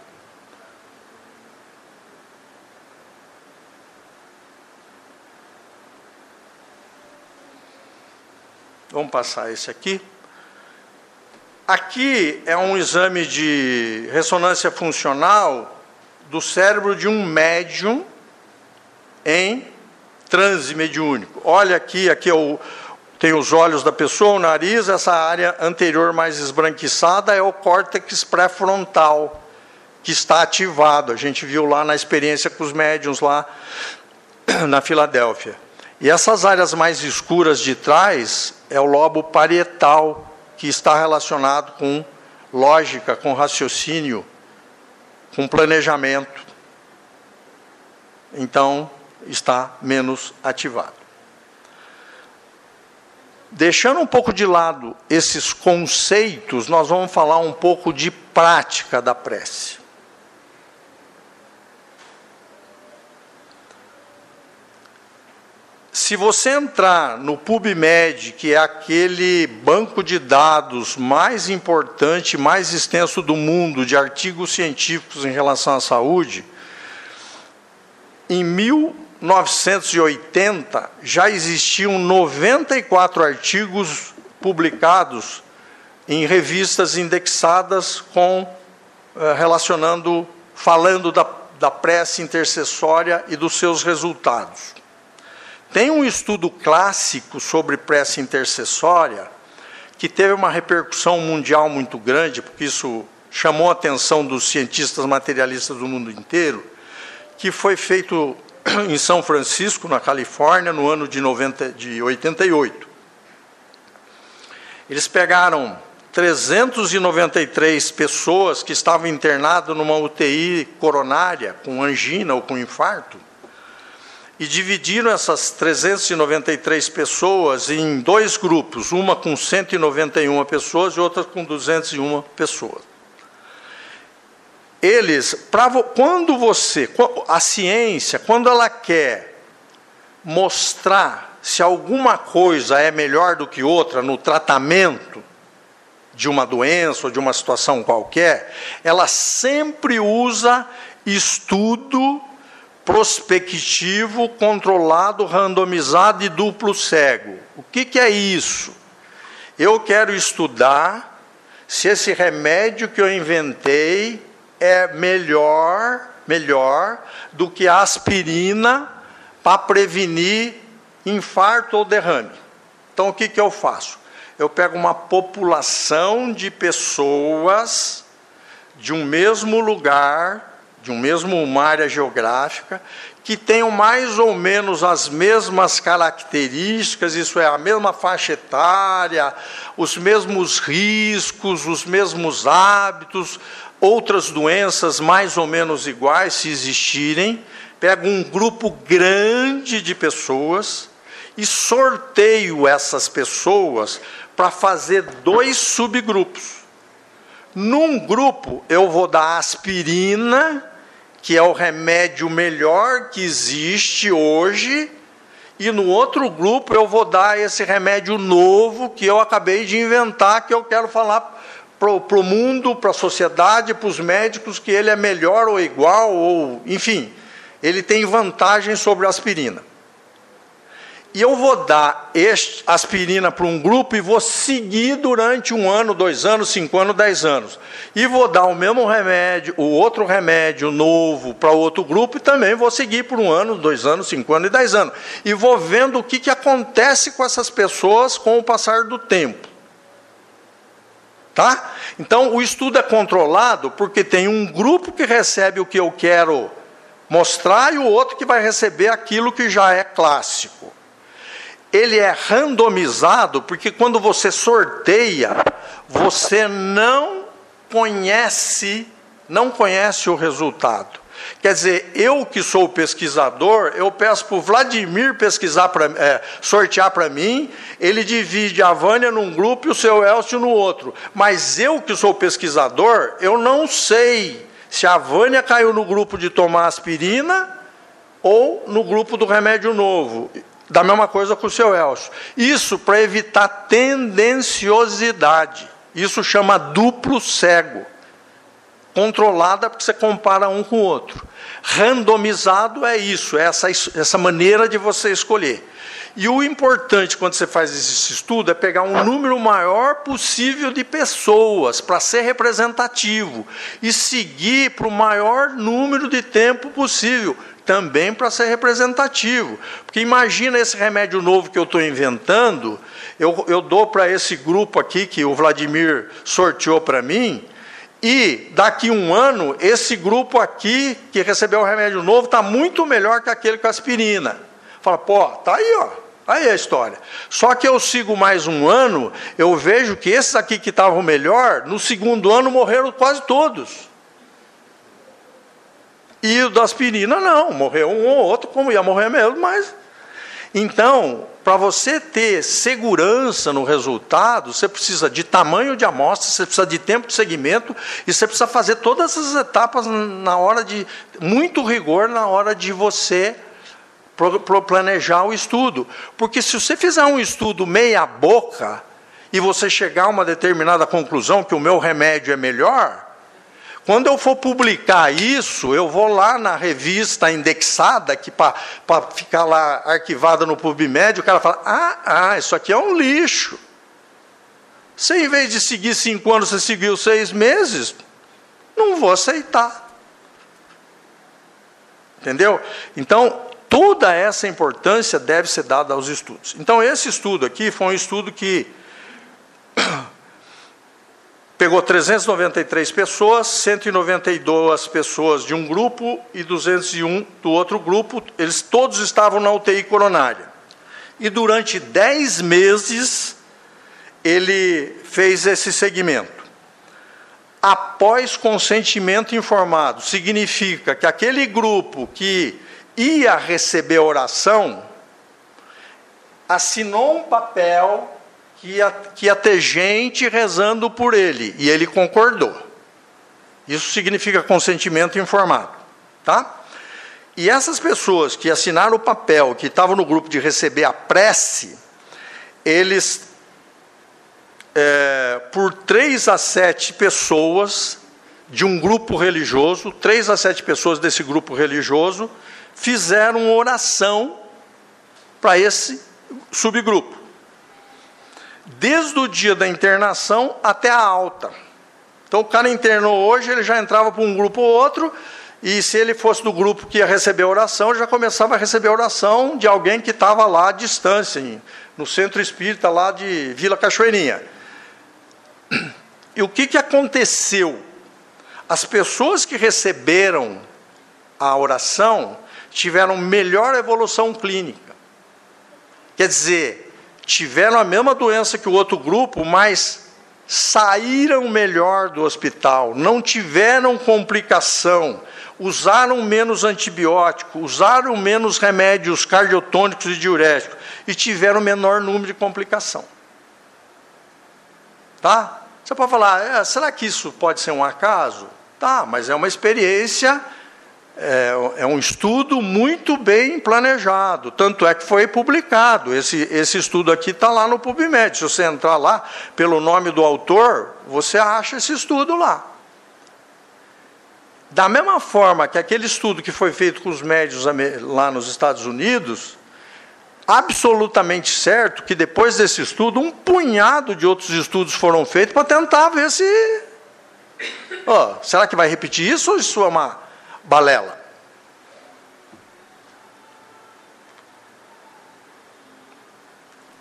Vamos passar esse aqui. Aqui é um exame de ressonância funcional do cérebro de um médium em transe mediúnico. Olha aqui, aqui é o, tem os olhos da pessoa, o nariz, essa área anterior mais esbranquiçada é o córtex pré-frontal, que está ativado. A gente viu lá na experiência com os médiums lá <clears throat> na Filadélfia. E essas áreas mais escuras de trás é o lobo parietal, que está relacionado com lógica, com raciocínio com planejamento, então está menos ativado. Deixando um pouco de lado esses conceitos, nós vamos falar um pouco de prática da prece. Se você entrar no PubMed, que é aquele banco de dados mais importante, mais extenso do mundo de artigos científicos em relação à saúde, em 1980 já existiam 94 artigos publicados em revistas indexadas com eh, relacionando, falando da, da prece intercessória e dos seus resultados. Tem um estudo clássico sobre prece intercessória que teve uma repercussão mundial muito grande, porque isso chamou a atenção dos cientistas materialistas do mundo inteiro, que foi feito <clears throat> em São Francisco, na Califórnia, no ano de, 90, de 88. Eles pegaram 393 pessoas que estavam internadas numa UTI coronária, com angina ou com infarto, e dividiram essas 393 pessoas em dois grupos, uma com 191 pessoas e outra com 201 pessoas. Eles, quando você, a ciência, quando ela quer mostrar se alguma coisa é melhor do que outra no tratamento de uma doença ou de uma situação qualquer, ela sempre usa estudo prospectivo, controlado, randomizado e duplo cego. O que, que é isso? Eu quero estudar se esse remédio que eu inventei é melhor, melhor do que a aspirina para prevenir infarto ou derrame. Então o que, que eu faço? Eu pego uma população de pessoas de um mesmo lugar, de um mesmo uma área geográfica, que tenham mais ou menos as mesmas características, isso é, a mesma faixa etária, os mesmos riscos, os mesmos hábitos, outras doenças mais ou menos iguais, se existirem. Pego um grupo grande de pessoas e sorteio essas pessoas para fazer dois subgrupos. Num grupo, eu vou dar aspirina que é o remédio melhor que existe hoje, e no outro grupo eu vou dar esse remédio novo que eu acabei de inventar, que eu quero falar para o mundo, para a sociedade, para os médicos, que ele é melhor ou igual, ou enfim, ele tem vantagem sobre a aspirina e eu vou dar este, aspirina para um grupo e vou seguir durante um ano, dois anos, cinco anos, dez anos. E vou dar o mesmo remédio, o outro remédio novo para outro grupo e também vou seguir por um ano, dois anos, cinco anos e dez anos. E vou vendo o que, que acontece com essas pessoas com o passar do tempo. Tá? Então, o estudo é controlado porque tem um grupo que recebe o que eu quero mostrar e o outro que vai receber aquilo que já é clássico. Ele é randomizado porque quando você sorteia, você não conhece, não conhece o resultado. Quer dizer, eu que sou o pesquisador, eu peço para o Vladimir pesquisar para é, sortear para mim, ele divide a Vânia num grupo e o seu Elcio no outro. Mas eu que sou o pesquisador, eu não sei se a Vânia caiu no grupo de tomar aspirina ou no grupo do remédio novo. Da mesma coisa com o seu Elcio. Isso para evitar tendenciosidade. Isso chama duplo cego controlada porque você compara um com o outro. Randomizado é isso, é essa, essa maneira de você escolher. E o importante quando você faz esse estudo é pegar um número maior possível de pessoas para ser representativo e seguir para o maior número de tempo possível, também para ser representativo. Porque imagina esse remédio novo que eu estou inventando, eu, eu dou para esse grupo aqui que o Vladimir sorteou para mim, e daqui um ano, esse grupo aqui, que recebeu o remédio novo, está muito melhor que aquele com aspirina. Fala, pô, tá aí, ó. Aí a história. Só que eu sigo mais um ano, eu vejo que esses aqui que estavam melhor, no segundo ano morreram quase todos. E o da aspirina não, morreu um ou outro, como ia morrer mesmo, mas. Então, para você ter segurança no resultado, você precisa de tamanho de amostra, você precisa de tempo de segmento e você precisa fazer todas essas etapas na hora de muito rigor na hora de você planejar o estudo. Porque se você fizer um estudo meia boca e você chegar a uma determinada conclusão que o meu remédio é melhor, quando eu for publicar isso, eu vou lá na revista indexada, que para ficar lá arquivada no PubMed, o cara fala: ah, ah, isso aqui é um lixo. Se em vez de seguir cinco anos, você seguiu seis meses, não vou aceitar. Entendeu? Então, toda essa importância deve ser dada aos estudos. Então, esse estudo aqui foi um estudo que Pegou 393 pessoas, 192 pessoas de um grupo e 201 do outro grupo, eles todos estavam na UTI coronária. E durante 10 meses ele fez esse segmento. Após consentimento informado, significa que aquele grupo que ia receber oração assinou um papel que ia, que ia ter gente rezando por ele, e ele concordou. Isso significa consentimento informado, tá? E essas pessoas que assinaram o papel, que estavam no grupo de receber a prece, eles, é, por três a sete pessoas de um grupo religioso, três a sete pessoas desse grupo religioso, fizeram oração para esse subgrupo desde o dia da internação até a alta. Então o cara internou hoje, ele já entrava para um grupo ou outro, e se ele fosse do grupo que ia receber a oração, já começava a receber a oração de alguém que estava lá à distância, no centro espírita lá de Vila Cachoeirinha. E o que, que aconteceu? As pessoas que receberam a oração tiveram melhor evolução clínica. Quer dizer, tiveram a mesma doença que o outro grupo, mas saíram melhor do hospital, não tiveram complicação, usaram menos antibiótico, usaram menos remédios cardiotônicos e diuréticos e tiveram menor número de complicação. Tá? Você pode falar, é, será que isso pode ser um acaso? Tá, mas é uma experiência é, é, um estudo muito bem planejado, tanto é que foi publicado. Esse, esse estudo aqui está lá no PubMed. Se você entrar lá pelo nome do autor, você acha esse estudo lá. Da mesma forma que aquele estudo que foi feito com os médios lá nos Estados Unidos, absolutamente certo que depois desse estudo, um punhado de outros estudos foram feitos para tentar ver se. Oh, será que vai repetir isso ou isso é uma balela.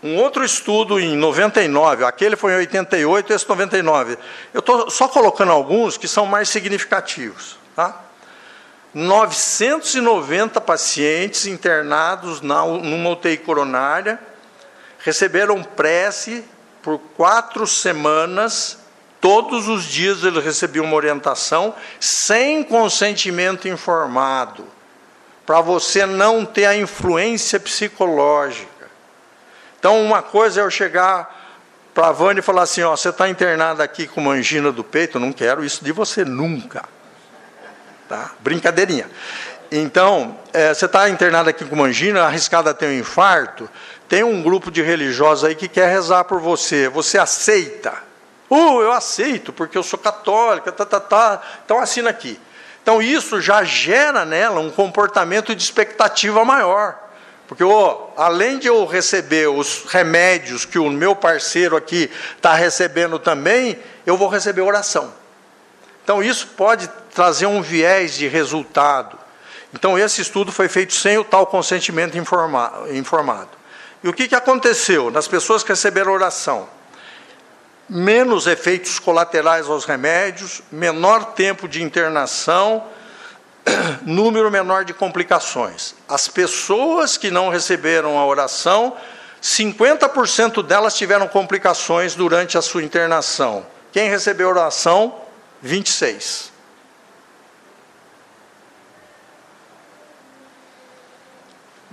Um outro estudo em 99, aquele foi em 88, esse 99. Eu estou só colocando alguns que são mais significativos. Tá? 990 pacientes internados na, numa UTI coronária, receberam prece por quatro semanas. Todos os dias ele recebia uma orientação sem consentimento informado, para você não ter a influência psicológica. Então, uma coisa é eu chegar para a Vânia e falar assim: ó, você está internada aqui com uma angina do peito, não quero isso de você nunca. Tá? Brincadeirinha. Então, é, você está internado aqui com angina, arriscada a ter um infarto, tem um grupo de religiosos aí que quer rezar por você. Você aceita? Uh, eu aceito, porque eu sou católica, tá, tá, tá. Então assina aqui. Então isso já gera nela um comportamento de expectativa maior. Porque, oh, além de eu receber os remédios que o meu parceiro aqui está recebendo também, eu vou receber oração. Então, isso pode trazer um viés de resultado. Então, esse estudo foi feito sem o tal consentimento informado. E o que, que aconteceu? Nas pessoas que receberam oração, menos efeitos colaterais aos remédios, menor tempo de internação, <clears throat> número menor de complicações. As pessoas que não receberam a oração, 50% delas tiveram complicações durante a sua internação. Quem recebeu a oração, 26.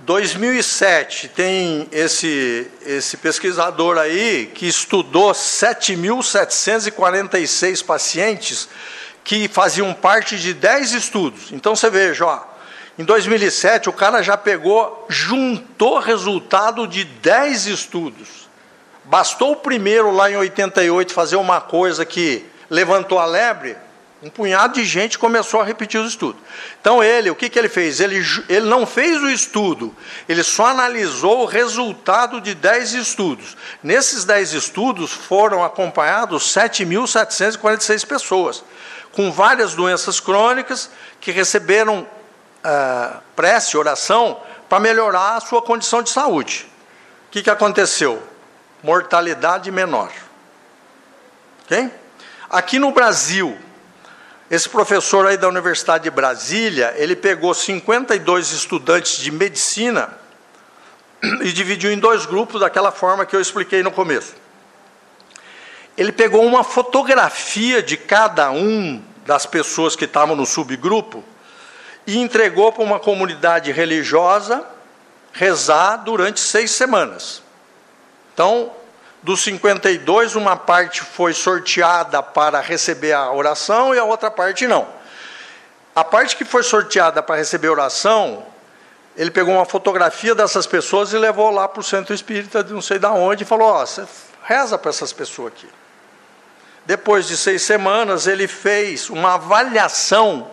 2007 tem esse, esse pesquisador aí que estudou 7.746 pacientes que faziam parte de 10 estudos. Então você veja, ó, em 2007 o cara já pegou, juntou resultado de 10 estudos. Bastou o primeiro lá em 88 fazer uma coisa que levantou a lebre, um punhado de gente começou a repetir os estudos. Então ele, o que, que ele fez? Ele, ele não fez o estudo, ele só analisou o resultado de 10 estudos. Nesses 10 estudos foram acompanhados 7.746 pessoas, com várias doenças crônicas que receberam uh, prece, oração, para melhorar a sua condição de saúde. O que, que aconteceu? Mortalidade menor. Ok? Aqui no Brasil, esse professor aí da Universidade de Brasília, ele pegou 52 estudantes de medicina e dividiu em dois grupos daquela forma que eu expliquei no começo. Ele pegou uma fotografia de cada um das pessoas que estavam no subgrupo e entregou para uma comunidade religiosa rezar durante seis semanas. Então, dos 52, uma parte foi sorteada para receber a oração e a outra parte não. A parte que foi sorteada para receber a oração, ele pegou uma fotografia dessas pessoas e levou lá para o centro espírita de não sei de onde e falou: Ó, oh, você reza para essas pessoas aqui. Depois de seis semanas, ele fez uma avaliação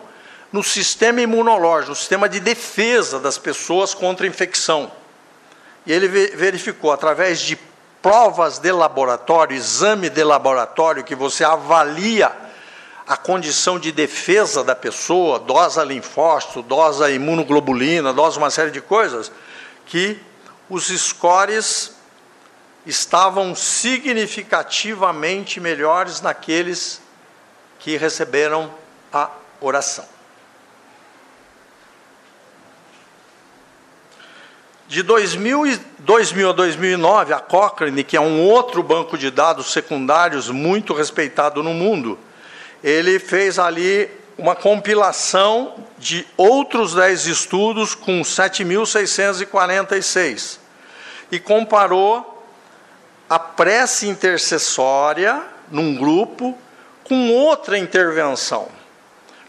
no sistema imunológico, no sistema de defesa das pessoas contra infecção. E ele verificou, através de provas de laboratório, exame de laboratório, que você avalia a condição de defesa da pessoa, dosa linfócito, dosa imunoglobulina, dosa uma série de coisas, que os scores estavam significativamente melhores naqueles que receberam a oração. De 2000, 2000 a 2009, a Cochrane, que é um outro banco de dados secundários muito respeitado no mundo, ele fez ali uma compilação de outros 10 estudos com 7.646 e comparou a prece intercessória num grupo com outra intervenção.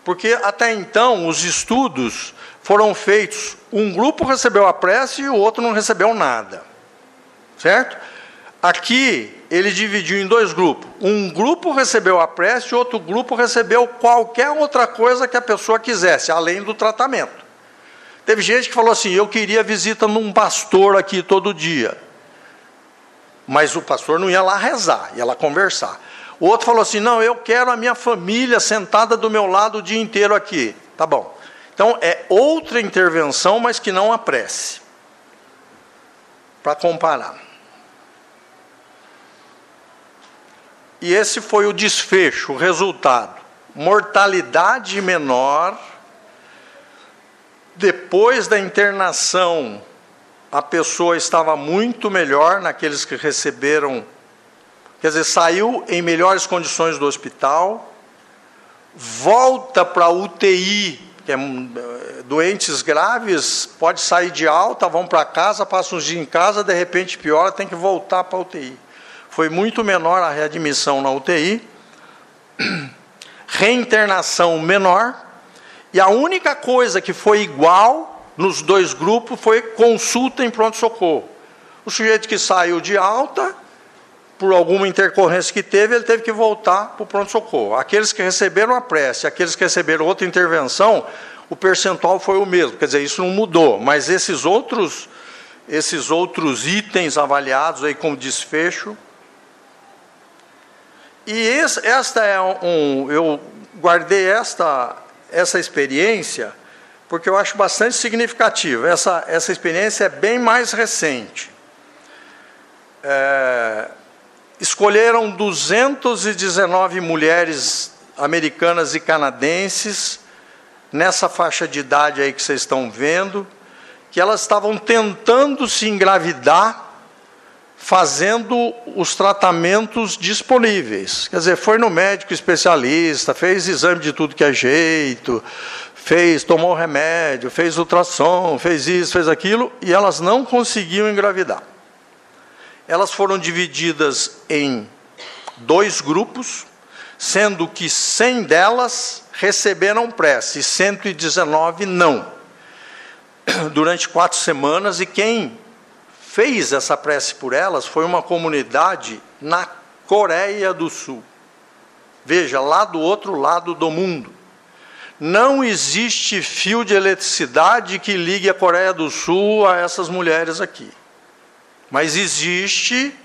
Porque até então os estudos foram feitos, um grupo recebeu a prece e o outro não recebeu nada. Certo? Aqui ele dividiu em dois grupos. Um grupo recebeu a prece e outro grupo recebeu qualquer outra coisa que a pessoa quisesse, além do tratamento. Teve gente que falou assim: eu queria visita num pastor aqui todo dia. Mas o pastor não ia lá rezar, ia lá conversar. O outro falou assim: não, eu quero a minha família sentada do meu lado o dia inteiro aqui. Tá bom. Então, é outra intervenção, mas que não apresse. Para comparar. E esse foi o desfecho, o resultado. Mortalidade menor depois da internação a pessoa estava muito melhor naqueles que receberam, quer dizer, saiu em melhores condições do hospital, volta para a UTI, que é eh, doentes graves, pode sair de alta, vão para casa, passam uns dias em casa, de repente piora, tem que voltar para a UTI. Foi muito menor a readmissão na UTI, <clears throat> reinternação menor, e a única coisa que foi igual nos dois grupos foi consulta em pronto-socorro. O sujeito que saiu de alta por alguma intercorrência que teve, ele teve que voltar para o pronto-socorro. Aqueles que receberam a prece, aqueles que receberam outra intervenção, o percentual foi o mesmo. Quer dizer, isso não mudou, mas esses outros, esses outros itens avaliados aí como desfecho. E esse, esta é um, eu guardei esta essa experiência porque eu acho bastante significativa. Essa essa experiência é bem mais recente. É, escolheram 219 mulheres americanas e canadenses nessa faixa de idade aí que vocês estão vendo, que elas estavam tentando se engravidar fazendo os tratamentos disponíveis. Quer dizer, foi no médico especialista, fez exame de tudo que é jeito, fez, tomou remédio, fez ultrassom, fez isso, fez aquilo, e elas não conseguiam engravidar elas foram divididas em dois grupos, sendo que 100 delas receberam prece e 119 não. <clears throat> Durante quatro semanas, e quem fez essa prece por elas foi uma comunidade na Coreia do Sul. Veja, lá do outro lado do mundo. Não existe fio de eletricidade que ligue a Coreia do Sul a essas mulheres aqui. Mas existe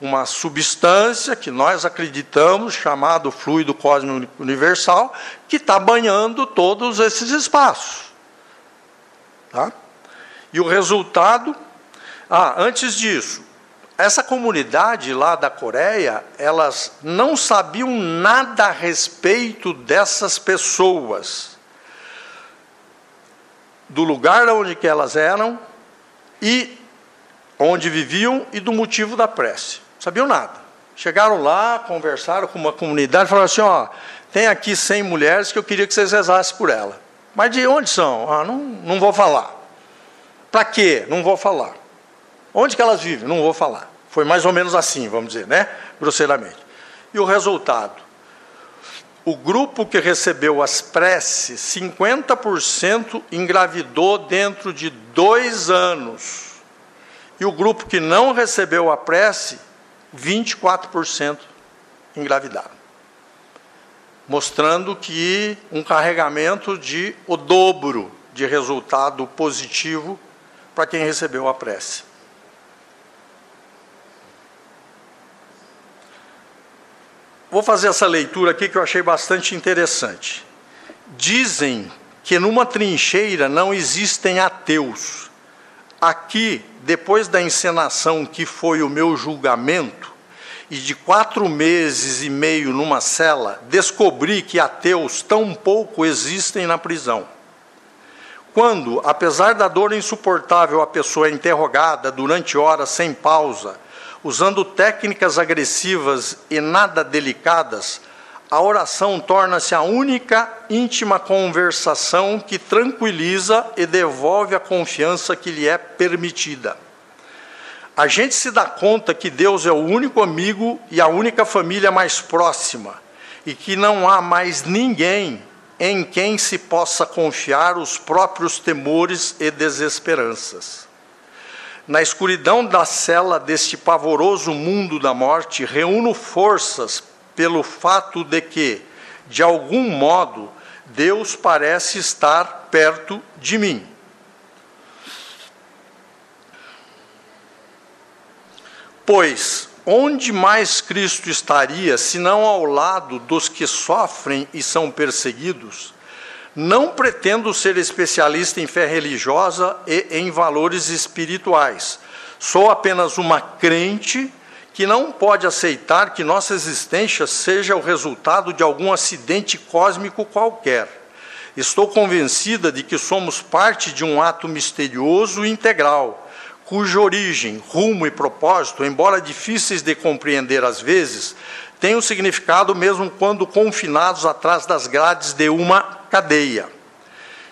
uma substância que nós acreditamos, chamado fluido cósmico universal, que está banhando todos esses espaços. Tá? E o resultado. Ah, antes disso, essa comunidade lá da Coreia, elas não sabiam nada a respeito dessas pessoas, do lugar onde que elas eram e onde viviam e do motivo da prece. Sabiam nada. Chegaram lá, conversaram com uma comunidade, falaram assim: ó, tem aqui 100 mulheres que eu queria que vocês rezassem por ela. Mas de onde são? Ah, não, não vou falar. Para quê? Não vou falar. Onde que elas vivem? Não vou falar. Foi mais ou menos assim, vamos dizer, né? Grosseiramente. E o resultado? O grupo que recebeu as preces, 50% engravidou dentro de dois anos. E o grupo que não recebeu a prece, 24% engravidaram. Mostrando que um carregamento de o dobro de resultado positivo para quem recebeu a prece. Vou fazer essa leitura aqui que eu achei bastante interessante. Dizem que numa trincheira não existem ateus. Aqui depois da encenação que foi o meu julgamento, e de quatro meses e meio numa cela, descobri que ateus tão pouco existem na prisão. Quando, apesar da dor insuportável, a pessoa é interrogada durante horas sem pausa, usando técnicas agressivas e nada delicadas, a oração torna-se a única íntima conversação que tranquiliza e devolve a confiança que lhe é permitida. A gente se dá conta que Deus é o único amigo e a única família mais próxima, e que não há mais ninguém em quem se possa confiar os próprios temores e desesperanças. Na escuridão da cela deste pavoroso mundo da morte, reúno forças pelo fato de que, de algum modo, Deus parece estar perto de mim. Pois onde mais Cristo estaria, senão ao lado dos que sofrem e são perseguidos? Não pretendo ser especialista em fé religiosa e em valores espirituais. Sou apenas uma crente que não pode aceitar que nossa existência seja o resultado de algum acidente cósmico qualquer. Estou convencida de que somos parte de um ato misterioso e integral, cuja origem, rumo e propósito, embora difíceis de compreender às vezes, têm um significado mesmo quando confinados atrás das grades de uma cadeia.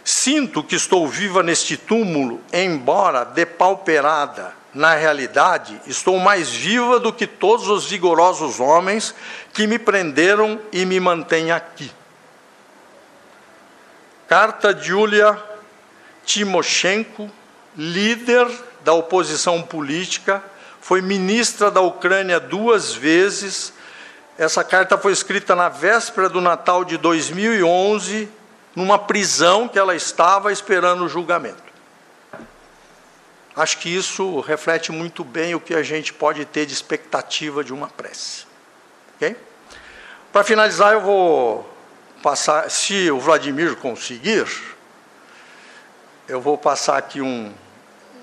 Sinto que estou viva neste túmulo, embora depauperada. Na realidade, estou mais viva do que todos os vigorosos homens que me prenderam e me mantêm aqui. Carta de Yulia Timoshenko, líder da oposição política, foi ministra da Ucrânia duas vezes. Essa carta foi escrita na véspera do Natal de 2011, numa prisão que ela estava esperando o julgamento. Acho que isso reflete muito bem o que a gente pode ter de expectativa de uma prece. Okay? Para finalizar, eu vou passar, se o Vladimir conseguir, eu vou passar aqui um,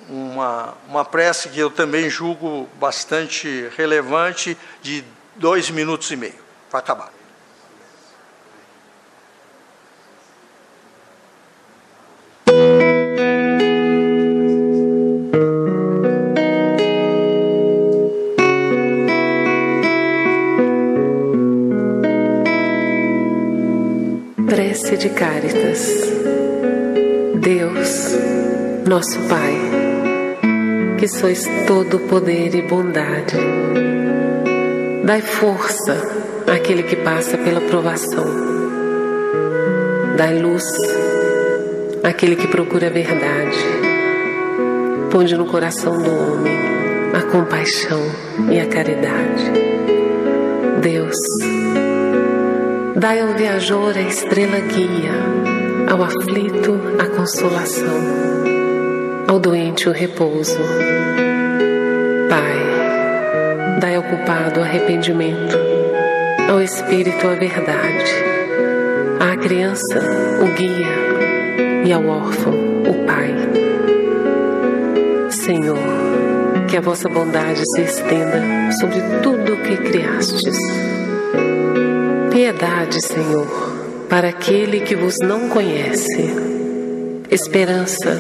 uma, uma prece que eu também julgo bastante relevante, de dois minutos e meio, para acabar. Prece de Cáritas. Deus, nosso Pai que sois todo poder e bondade. Dai força àquele que passa pela provação. Dai luz àquele que procura a verdade. Ponde no coração do homem a compaixão e a caridade. Deus, dai ao viajor a estrela guia, ao aflito a consolação ao doente o repouso. Pai, dai ao culpado o arrependimento, ao espírito a verdade, à criança o guia e ao órfão o pai. Senhor, que a vossa bondade se estenda sobre tudo o que criastes. Piedade, Senhor, para aquele que vos não conhece. Esperança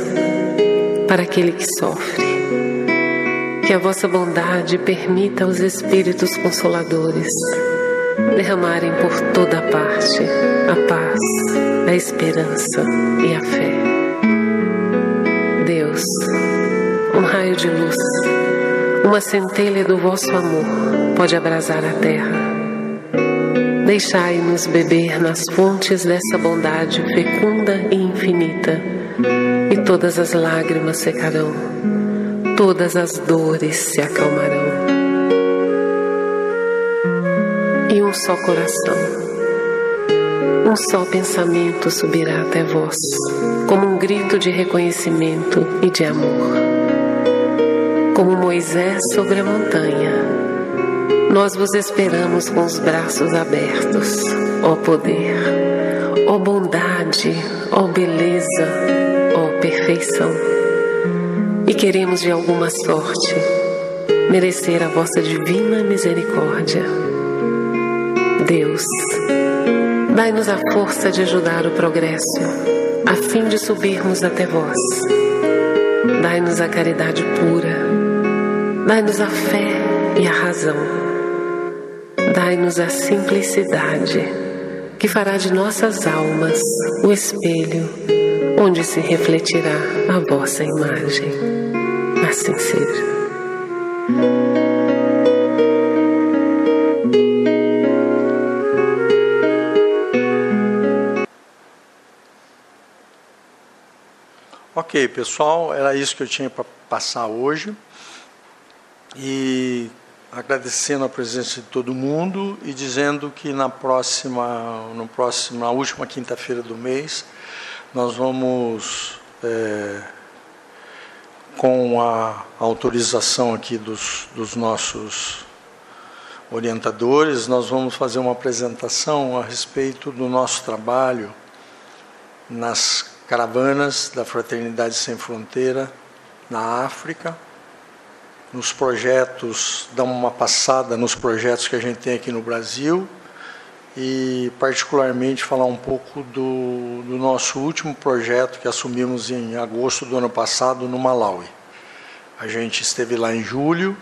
para aquele que sofre. Que a vossa bondade permita aos Espíritos Consoladores derramarem por toda parte a paz, a esperança e a fé. Deus, um raio de luz, uma centelha do vosso amor pode abrasar a terra. Deixai-nos beber nas fontes dessa bondade fecunda e infinita e todas as lágrimas secarão, todas as dores se acalmarão. E um só coração, um só pensamento subirá até vós, como um grito de reconhecimento e de amor. Como Moisés sobre a montanha, nós vos esperamos com os braços abertos, ó poder, ó bondade, ó beleza, perfeição e queremos de alguma sorte merecer a vossa divina misericórdia. Deus, dai-nos a força de ajudar o progresso, a fim de subirmos até vós. Dai-nos a caridade pura, dai-nos a fé e a razão. Dai-nos a simplicidade, que fará de nossas almas o espelho onde se refletirá a vossa imagem. Assim seja. Ok, pessoal, era isso que eu tinha para passar hoje. E agradecendo a presença de todo mundo e dizendo que na próxima, no próximo, na última quinta-feira do mês, nós vamos, é, com a autorização aqui dos, dos nossos orientadores, nós vamos fazer uma apresentação a respeito do nosso trabalho nas caravanas da Fraternidade Sem Fronteira na África, nos projetos, dar uma passada nos projetos que a gente tem aqui no Brasil e particularmente falar um pouco do, do, nosso último projeto que assumimos em agosto do ano passado no Malawi. A gente esteve lá em julho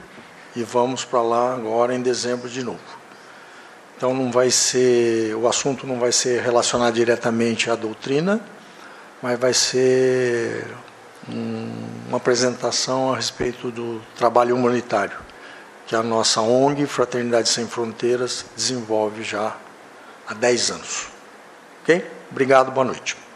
e vamos para lá agora em dezembro de novo. Então não vai ser, o assunto não vai ser relacionado diretamente à doutrina, mas vai ser uma apresentação a respeito do trabalho humanitário que a nossa ONG Fraternidade Sem Fronteiras desenvolve já há 10 anos. Ok? Obrigado, boa noite.